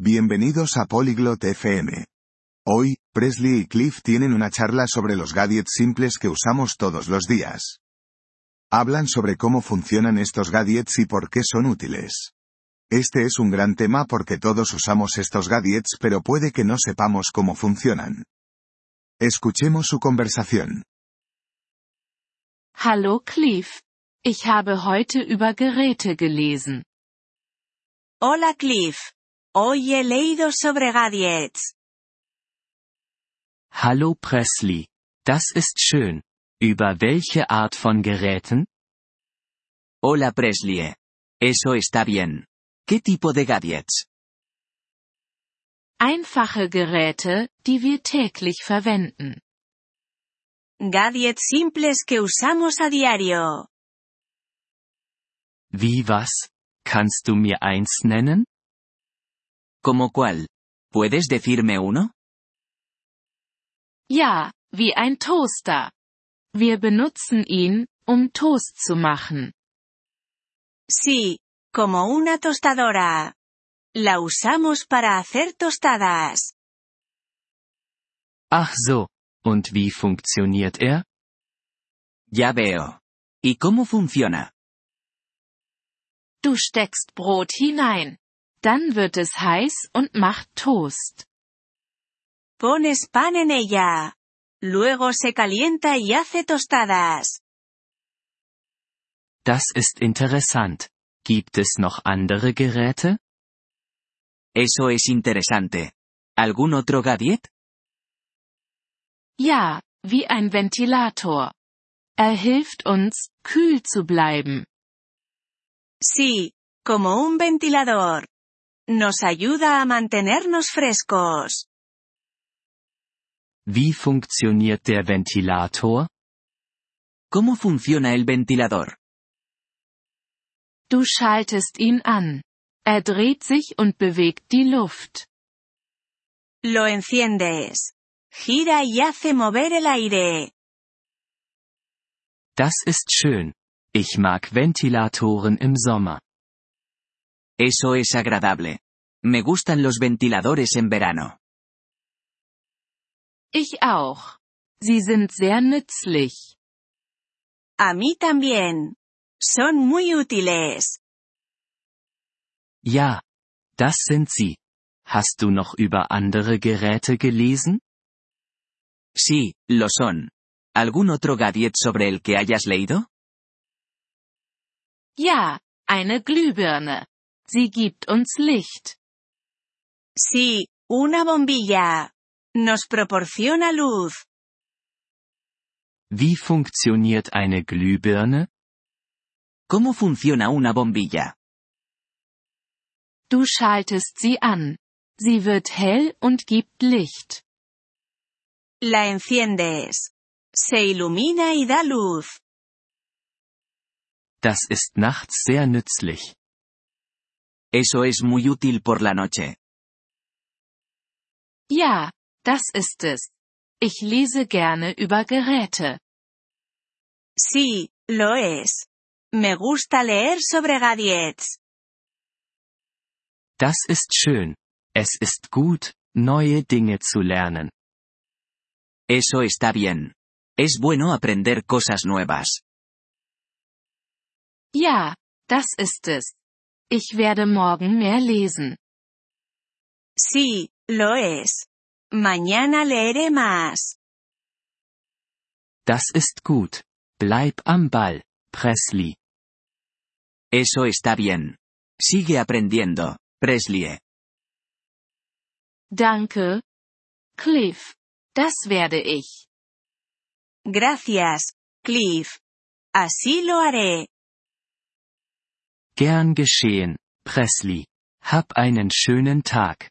Bienvenidos a Polyglot FM. Hoy, Presley y Cliff tienen una charla sobre los gadgets simples que usamos todos los días. Hablan sobre cómo funcionan estos gadgets y por qué son útiles. Este es un gran tema porque todos usamos estos gadgets pero puede que no sepamos cómo funcionan. Escuchemos su conversación. Hallo Cliff. Ich habe heute über Geräte gelesen. Hola Cliff. Hoy he leído sobre gadgets. Hallo Presley. Das ist schön. Über welche Art von Geräten? Hola Presley. Eso está bien. ¿Qué tipo de gadgets? Einfache Geräte, die wir täglich verwenden. Gadgets simples que usamos a diario. Wie was? Kannst du mir eins nennen? ¿Cómo cuál? ¿Puedes decirme uno? Ja, wie ein Toaster. Wir benutzen ihn, um Toast zu machen. Sí, como una tostadora. La usamos para hacer tostadas. Ach so. Und wie funktioniert er? Ya veo. ¿Y cómo funciona? Du steckst Brot hinein. Dann wird es heiß und macht Toast. Pones pan en ella. Luego se calienta y hace tostadas. Das ist interessant. Gibt es noch andere Geräte? Eso es interesante. ¿Algún otro gadget? Ja, wie ein Ventilator. Er hilft uns, kühl zu bleiben. Sí, como un ventilador. Nos ayuda a mantenernos frescos. Wie funktioniert der Ventilator? ¿Cómo funciona el ventilador? Du schaltest ihn an. Er dreht sich und bewegt die Luft. Lo enciendes. Gira y hace mover el aire. Das ist schön. Ich mag Ventilatoren im Sommer. Eso es agradable. Me gustan los ventiladores en verano. Ich auch. Sie sind sehr nützlich. A mí también. Son muy útiles. Ja. Das sind sie. Hast du noch über andere Geräte gelesen? Sí, lo son. ¿Algún otro gadget sobre el que hayas leído? Ja, eine Glühbirne. Sie gibt uns Licht. Sí, una bombilla. Nos proporciona luz. Wie funktioniert eine Glühbirne? ¿Cómo funciona una bombilla? Du schaltest sie an. Sie wird hell und gibt Licht. La enciendes. Se ilumina y da luz. Das ist nachts sehr nützlich. Eso es muy útil por la noche. Ja, das ist es. Ich lese gerne über Geräte. Sí, lo es. Me gusta leer sobre gadgets. Das ist schön. Es ist gut, neue Dinge zu lernen. Eso está bien. Es bueno aprender cosas nuevas. Ja, das ist es. Ich werde morgen mehr lesen. Sí, lo es. Mañana leeré más. Das ist gut. Bleib am Ball, Presley. Eso está bien. Sigue aprendiendo, Presley. Danke. Cliff. Das werde ich. Gracias, Cliff. Así lo haré. Gern geschehen, Presley. Hab einen schönen Tag.